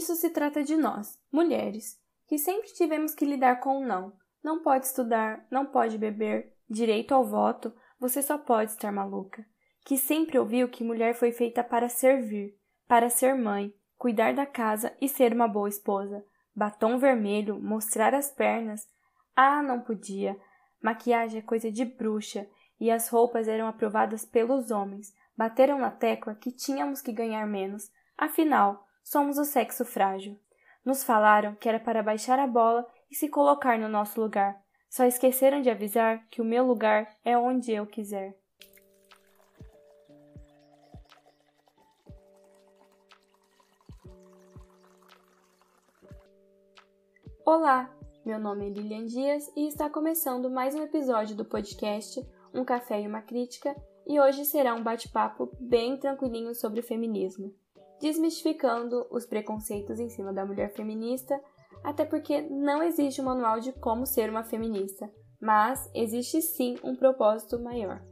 Isso se trata de nós, mulheres, que sempre tivemos que lidar com o não. Não pode estudar, não pode beber, direito ao voto, você só pode estar maluca. Que sempre ouviu que mulher foi feita para servir, para ser mãe, cuidar da casa e ser uma boa esposa. Batom vermelho, mostrar as pernas. Ah, não podia. Maquiagem é coisa de bruxa e as roupas eram aprovadas pelos homens. Bateram na tecla que tínhamos que ganhar menos. Afinal, somos o sexo frágil. Nos falaram que era para baixar a bola e se colocar no nosso lugar. Só esqueceram de avisar que o meu lugar é onde eu quiser. Olá, meu nome é Lilian Dias e está começando mais um episódio do podcast Um Café e uma Crítica, e hoje será um bate-papo bem tranquilinho sobre feminismo, desmistificando os preconceitos em cima da mulher feminista, até porque não existe um manual de como ser uma feminista, mas existe sim um propósito maior.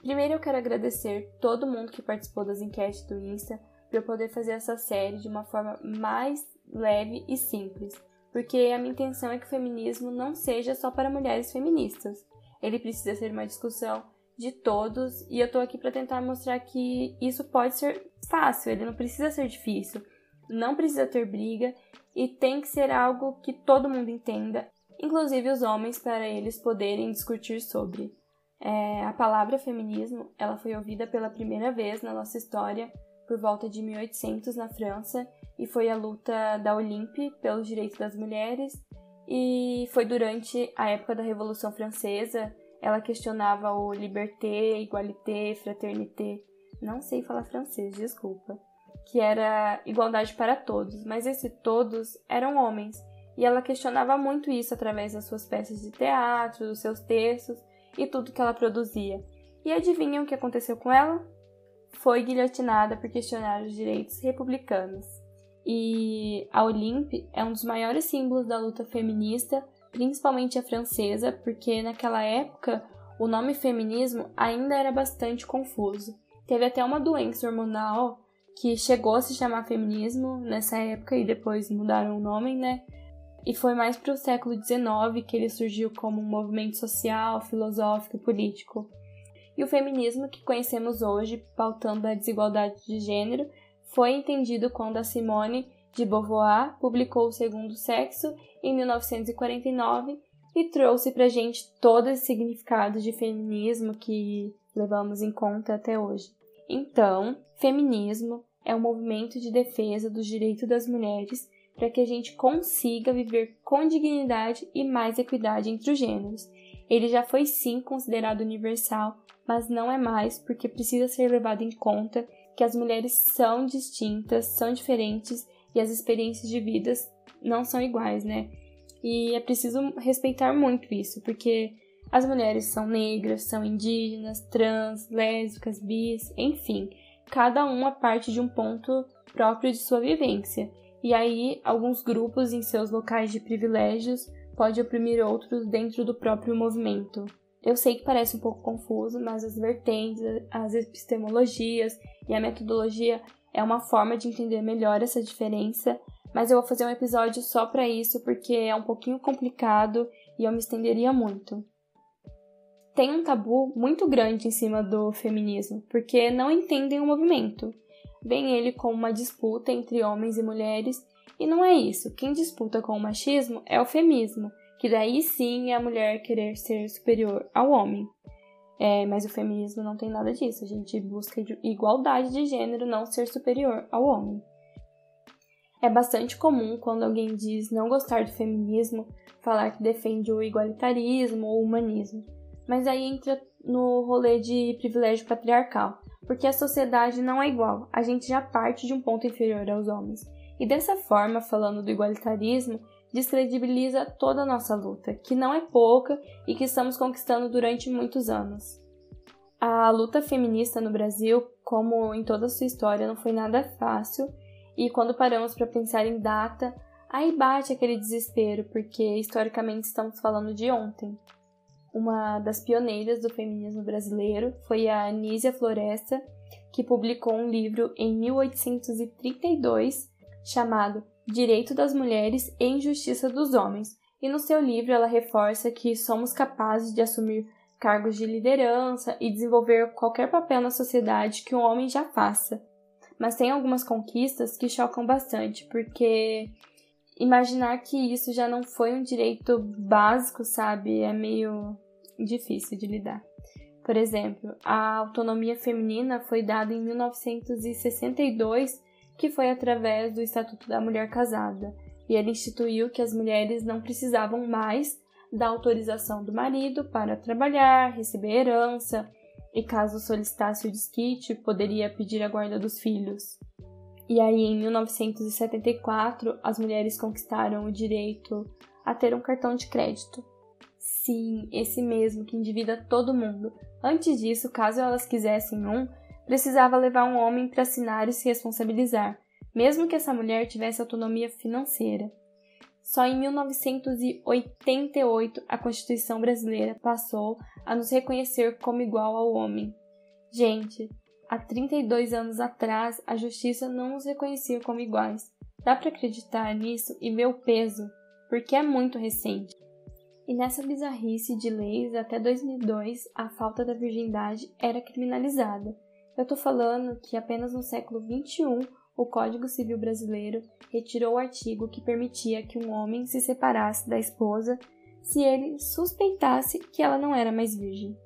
Primeiro eu quero agradecer todo mundo que participou das enquetes do Insta para eu poder fazer essa série de uma forma mais leve e simples porque a minha intenção é que o feminismo não seja só para mulheres feministas. Ele precisa ser uma discussão de todos e eu tô aqui para tentar mostrar que isso pode ser fácil, ele não precisa ser difícil, não precisa ter briga e tem que ser algo que todo mundo entenda, inclusive os homens, para eles poderem discutir sobre. É, a palavra feminismo ela foi ouvida pela primeira vez na nossa história por volta de 1800 na França e foi a luta da Olympe pelos direitos das mulheres. E foi durante a época da Revolução Francesa. Ela questionava o liberté, igualité, fraternité. Não sei falar francês, desculpa. Que era igualdade para todos, mas esse todos eram homens. E ela questionava muito isso através das suas peças de teatro, dos seus textos e tudo que ela produzia. E adivinham o que aconteceu com ela? Foi guilhotinada por questionar os direitos republicanos. E a Olympe é um dos maiores símbolos da luta feminista, principalmente a francesa, porque naquela época o nome feminismo ainda era bastante confuso. Teve até uma doença hormonal que chegou a se chamar feminismo nessa época e depois mudaram o nome, né? E foi mais para o século XIX que ele surgiu como um movimento social, filosófico e político. E o feminismo que conhecemos hoje, pautando a desigualdade de gênero, foi entendido quando a Simone de Beauvoir publicou O Segundo Sexo em 1949 e trouxe para gente todo esse significado de feminismo que levamos em conta até hoje. Então, feminismo é um movimento de defesa dos direitos das mulheres para que a gente consiga viver com dignidade e mais equidade entre os gêneros. Ele já foi sim considerado universal, mas não é mais porque precisa ser levado em conta que as mulheres são distintas, são diferentes e as experiências de vidas não são iguais, né? E é preciso respeitar muito isso, porque as mulheres são negras, são indígenas, trans, lésbicas, bis, enfim, cada uma parte de um ponto próprio de sua vivência. E aí, alguns grupos em seus locais de privilégios podem oprimir outros dentro do próprio movimento. Eu sei que parece um pouco confuso, mas as vertentes, as epistemologias e a metodologia é uma forma de entender melhor essa diferença, mas eu vou fazer um episódio só para isso porque é um pouquinho complicado e eu me estenderia muito. Tem um tabu muito grande em cima do feminismo, porque não entendem o movimento. Veem ele como uma disputa entre homens e mulheres, e não é isso. Quem disputa com o machismo é o feminismo, que daí sim é a mulher querer ser superior ao homem. É, mas o feminismo não tem nada disso. A gente busca igualdade de gênero, não ser superior ao homem. É bastante comum quando alguém diz não gostar do feminismo falar que defende o igualitarismo ou o humanismo. Mas aí entra no rolê de privilégio patriarcal, porque a sociedade não é igual, a gente já parte de um ponto inferior aos homens. E dessa forma, falando do igualitarismo, descredibiliza toda a nossa luta, que não é pouca e que estamos conquistando durante muitos anos. A luta feminista no Brasil, como em toda a sua história, não foi nada fácil, e quando paramos para pensar em data, aí bate aquele desespero, porque historicamente estamos falando de ontem. Uma das pioneiras do feminismo brasileiro foi a Anísia Floresta, que publicou um livro em 1832 chamado Direito das Mulheres e Injustiça dos Homens, e no seu livro ela reforça que somos capazes de assumir cargos de liderança e desenvolver qualquer papel na sociedade que um homem já faça. Mas tem algumas conquistas que chocam bastante, porque imaginar que isso já não foi um direito básico, sabe, é meio difícil de lidar. Por exemplo, a autonomia feminina foi dada em 1962, que foi através do Estatuto da Mulher Casada, e ele instituiu que as mulheres não precisavam mais da autorização do marido para trabalhar, receber herança e, caso solicitasse o desquite, poderia pedir a guarda dos filhos. E aí, em 1974, as mulheres conquistaram o direito a ter um cartão de crédito. Sim, esse mesmo que endivida todo mundo. Antes disso, caso elas quisessem um, precisava levar um homem para assinar e se responsabilizar, mesmo que essa mulher tivesse autonomia financeira. Só em 1988 a Constituição brasileira passou a nos reconhecer como igual ao homem. Gente, há 32 anos atrás a justiça não nos reconhecia como iguais. Dá para acreditar nisso e ver o peso, porque é muito recente. E nessa bizarrice de leis, até 2002, a falta da virgindade era criminalizada. Eu tô falando que apenas no século 21 o Código Civil Brasileiro retirou o artigo que permitia que um homem se separasse da esposa se ele suspeitasse que ela não era mais virgem.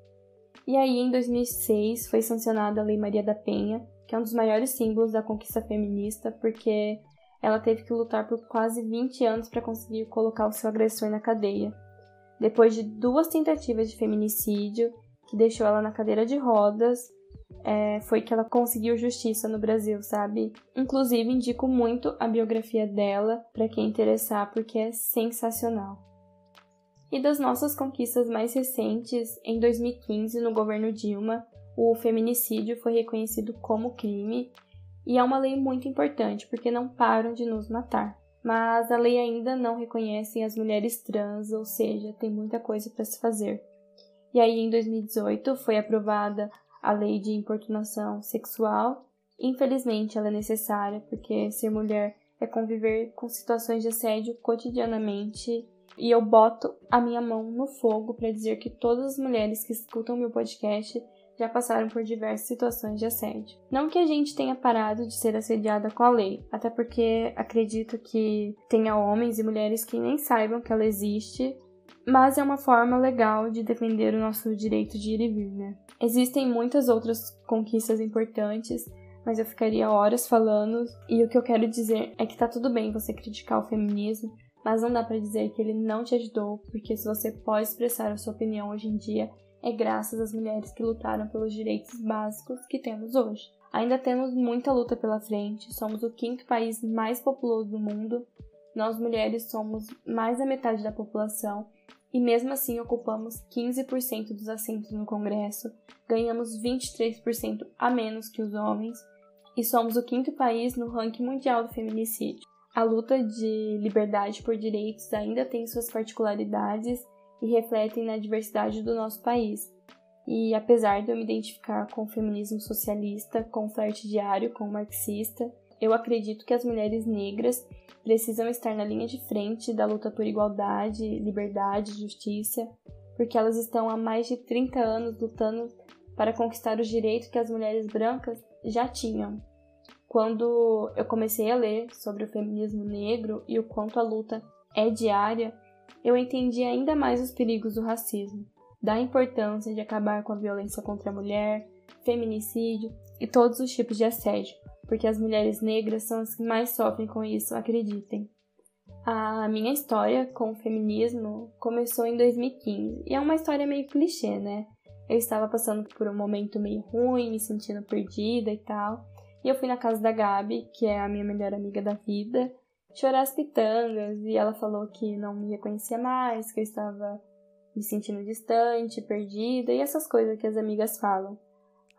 E aí, em 2006, foi sancionada a Lei Maria da Penha, que é um dos maiores símbolos da conquista feminista, porque ela teve que lutar por quase 20 anos para conseguir colocar o seu agressor na cadeia depois de duas tentativas de feminicídio, que deixou ela na cadeira de rodas, é, foi que ela conseguiu justiça no Brasil, sabe? Inclusive, indico muito a biografia dela para quem interessar, porque é sensacional. E das nossas conquistas mais recentes, em 2015, no governo Dilma, o feminicídio foi reconhecido como crime e é uma lei muito importante porque não param de nos matar mas a lei ainda não reconhece as mulheres trans, ou seja, tem muita coisa para se fazer. E aí, em 2018, foi aprovada a lei de importunação sexual. Infelizmente, ela é necessária porque ser mulher é conviver com situações de assédio cotidianamente. E eu boto a minha mão no fogo para dizer que todas as mulheres que escutam meu podcast já passaram por diversas situações de assédio. Não que a gente tenha parado de ser assediada com a lei, até porque acredito que tenha homens e mulheres que nem saibam que ela existe, mas é uma forma legal de defender o nosso direito de ir e vir, né? Existem muitas outras conquistas importantes, mas eu ficaria horas falando, e o que eu quero dizer é que tá tudo bem você criticar o feminismo, mas não dá para dizer que ele não te ajudou, porque se você pode expressar a sua opinião hoje em dia, é graças às mulheres que lutaram pelos direitos básicos que temos hoje. Ainda temos muita luta pela frente, somos o quinto país mais populoso do mundo, nós mulheres somos mais da metade da população e mesmo assim ocupamos 15% dos assentos no Congresso, ganhamos 23% a menos que os homens e somos o quinto país no ranking mundial do feminicídio. A luta de liberdade por direitos ainda tem suas particularidades e refletem na diversidade do nosso país. E apesar de eu me identificar com o feminismo socialista, com o flerte diário, com o marxista, eu acredito que as mulheres negras precisam estar na linha de frente da luta por igualdade, liberdade, justiça, porque elas estão há mais de 30 anos lutando para conquistar os direitos que as mulheres brancas já tinham. Quando eu comecei a ler sobre o feminismo negro e o quanto a luta é diária, eu entendi ainda mais os perigos do racismo, da importância de acabar com a violência contra a mulher, feminicídio e todos os tipos de assédio, porque as mulheres negras são as que mais sofrem com isso, acreditem. A minha história com o feminismo começou em 2015 e é uma história meio clichê, né? Eu estava passando por um momento meio ruim, me sentindo perdida e tal. E eu fui na casa da Gabi, que é a minha melhor amiga da vida, chorar as pitangas e ela falou que não me reconhecia mais, que eu estava me sentindo distante, perdida e essas coisas que as amigas falam.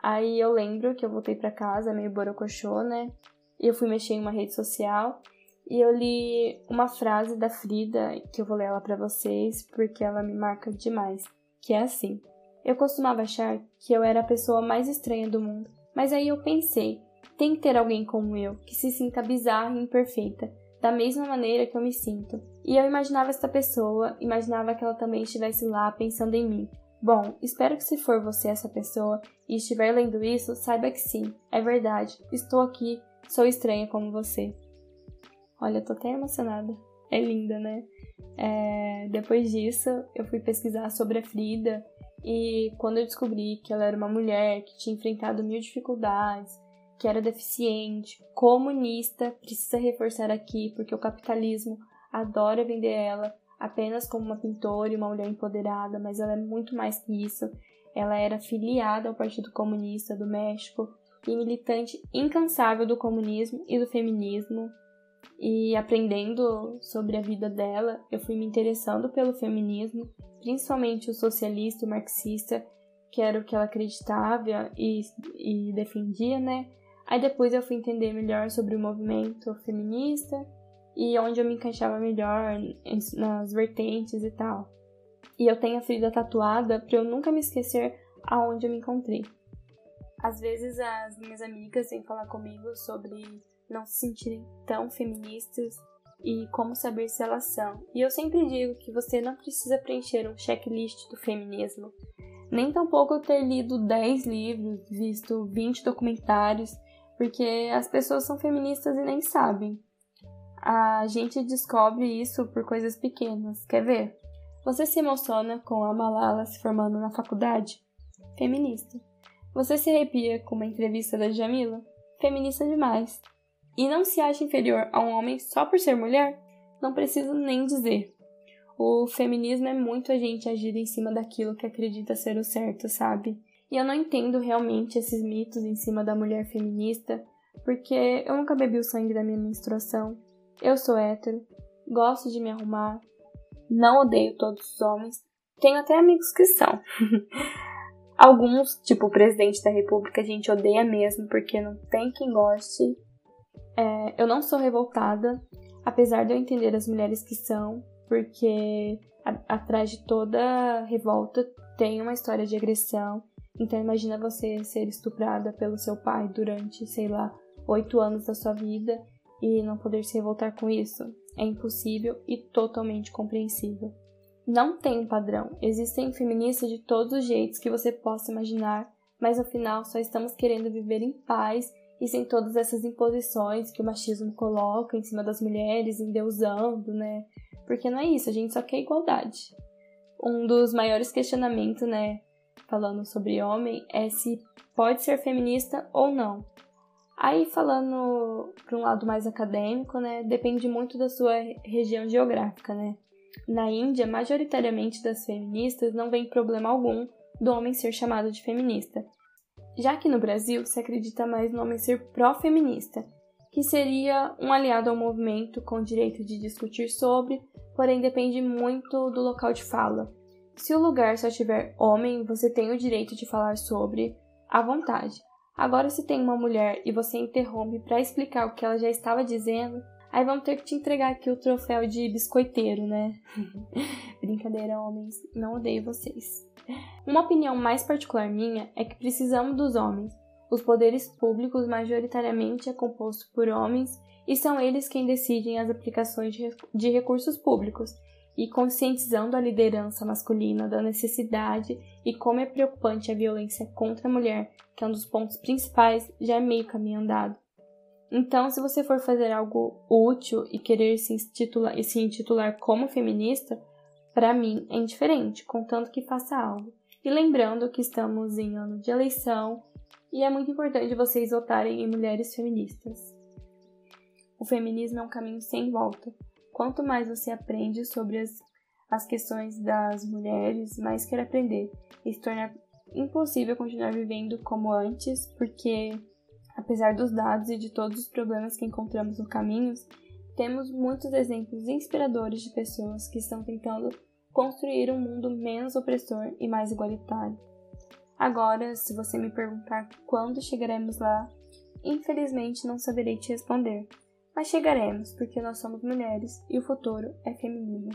Aí eu lembro que eu voltei para casa meio borocochô, né? E eu fui mexer em uma rede social e eu li uma frase da Frida, que eu vou ler ela para vocês porque ela me marca demais, que é assim: Eu costumava achar que eu era a pessoa mais estranha do mundo, mas aí eu pensei, Tem que ter alguém como eu, que se sinta bizarra e imperfeita, da mesma maneira que eu me sinto. E eu imaginava esta pessoa, imaginava que ela também estivesse lá pensando em mim. Bom, espero que se for você essa pessoa e estiver lendo isso, saiba que sim, é verdade. Estou aqui, sou estranha como você. Olha, tô até emocionada. É linda, né? É, depois disso, eu fui pesquisar sobre a Frida e quando eu descobri que ela era uma mulher que tinha enfrentado mil dificuldades, que era deficiente, comunista, precisa reforçar aqui, porque o capitalismo adora vender ela apenas como uma pintora e uma mulher empoderada, mas ela é muito mais que isso. Ela era filiada ao Partido Comunista do México e militante incansável do comunismo e do feminismo. E aprendendo sobre a vida dela, eu fui me interessando pelo feminismo, principalmente o socialista e o marxista, que era o que ela acreditava e, e defendia, né? Aí depois eu fui entender melhor sobre o movimento feminista e onde eu me encaixava melhor nas vertentes e tal. E eu tenho a ferida tatuada para eu nunca me esquecer aonde eu me encontrei. Às vezes as minhas amigas vêm falar comigo sobre não se sentirem tão feministas e como saber se elas são. E eu sempre digo que você não precisa preencher um checklist do feminismo, nem tampouco ter lido 10 livros, visto 20 documentários porque as pessoas são feministas e nem sabem. A gente descobre isso por coisas pequenas. Quer ver? Você se emociona com a Malala se formando na faculdade? Feminista. Você se arrepia com uma entrevista da Jamila? Feminista demais. E não se acha inferior a um homem só por ser mulher? Não preciso nem dizer. O feminismo é muito a gente agir em cima daquilo que acredita ser o certo, sabe? E eu não entendo realmente esses mitos em cima da mulher feminista, porque eu nunca bebi o sangue da minha menstruação. Eu sou hétero, gosto de me arrumar, não odeio todos os homens, tenho até amigos que são. Alguns, tipo o presidente da república, a gente odeia mesmo, porque não tem quem goste. É, eu não sou revoltada, apesar de eu entender as mulheres que são, porque a, atrás de toda revolta tem uma história de agressão então imagina você ser estuprada pelo seu pai durante, sei lá, oito anos da sua vida e não poder se revoltar com isso. É impossível e totalmente compreensível. Não tem um padrão. Existem feministas de todos os jeitos que você possa imaginar, mas no final só estamos querendo viver em paz e sem todas essas imposições que o machismo coloca em cima das mulheres, endeusando, né? Porque não é isso, a gente só quer igualdade. Um dos maiores questionamentos, né, falando sobre homem é se pode ser feminista ou não. Aí falando para um lado mais acadêmico, né, depende muito da sua região geográfica, né? Na Índia, majoritariamente das feministas não vem problema algum do homem ser chamado de feminista. Já que no Brasil se acredita mais no homem ser pró-feminista, que seria um aliado ao movimento com direito de discutir sobre, porém depende muito do local de fala. Se o lugar só tiver homem, você tem o direito de falar sobre à vontade. Agora, se tem uma mulher e você interrompe para explicar o que ela já estava dizendo, aí vamos ter que te entregar aqui o troféu de biscoiteiro, né? Brincadeira, homens, não odeio vocês. Uma opinião mais particular minha é que precisamos dos homens. Os poderes públicos majoritariamente é composto por homens e são eles quem decidem as aplicações de recursos públicos e conscientizando a liderança masculina da necessidade e como é preocupante a violência contra a mulher, que é um dos pontos principais, já é meio caminho andado. Então, se você for fazer algo útil e querer se intitular, se intitular como feminista, para mim é indiferente, contanto que faça algo. E lembrando que estamos em ano de eleição e é muito importante vocês votarem em mulheres feministas. O feminismo é um caminho sem volta Quanto mais você aprende sobre as, as questões das mulheres, mais quer aprender. E se torna impossível continuar vivendo como antes, porque, apesar dos dados e de todos os problemas que encontramos no caminho, temos muitos exemplos inspiradores de pessoas que estão tentando construir um mundo menos opressor e mais igualitário. Agora, se você me perguntar quando chegaremos lá, infelizmente não saberei te responder. Mas chegaremos, porque nós somos mulheres e o futuro é feminino.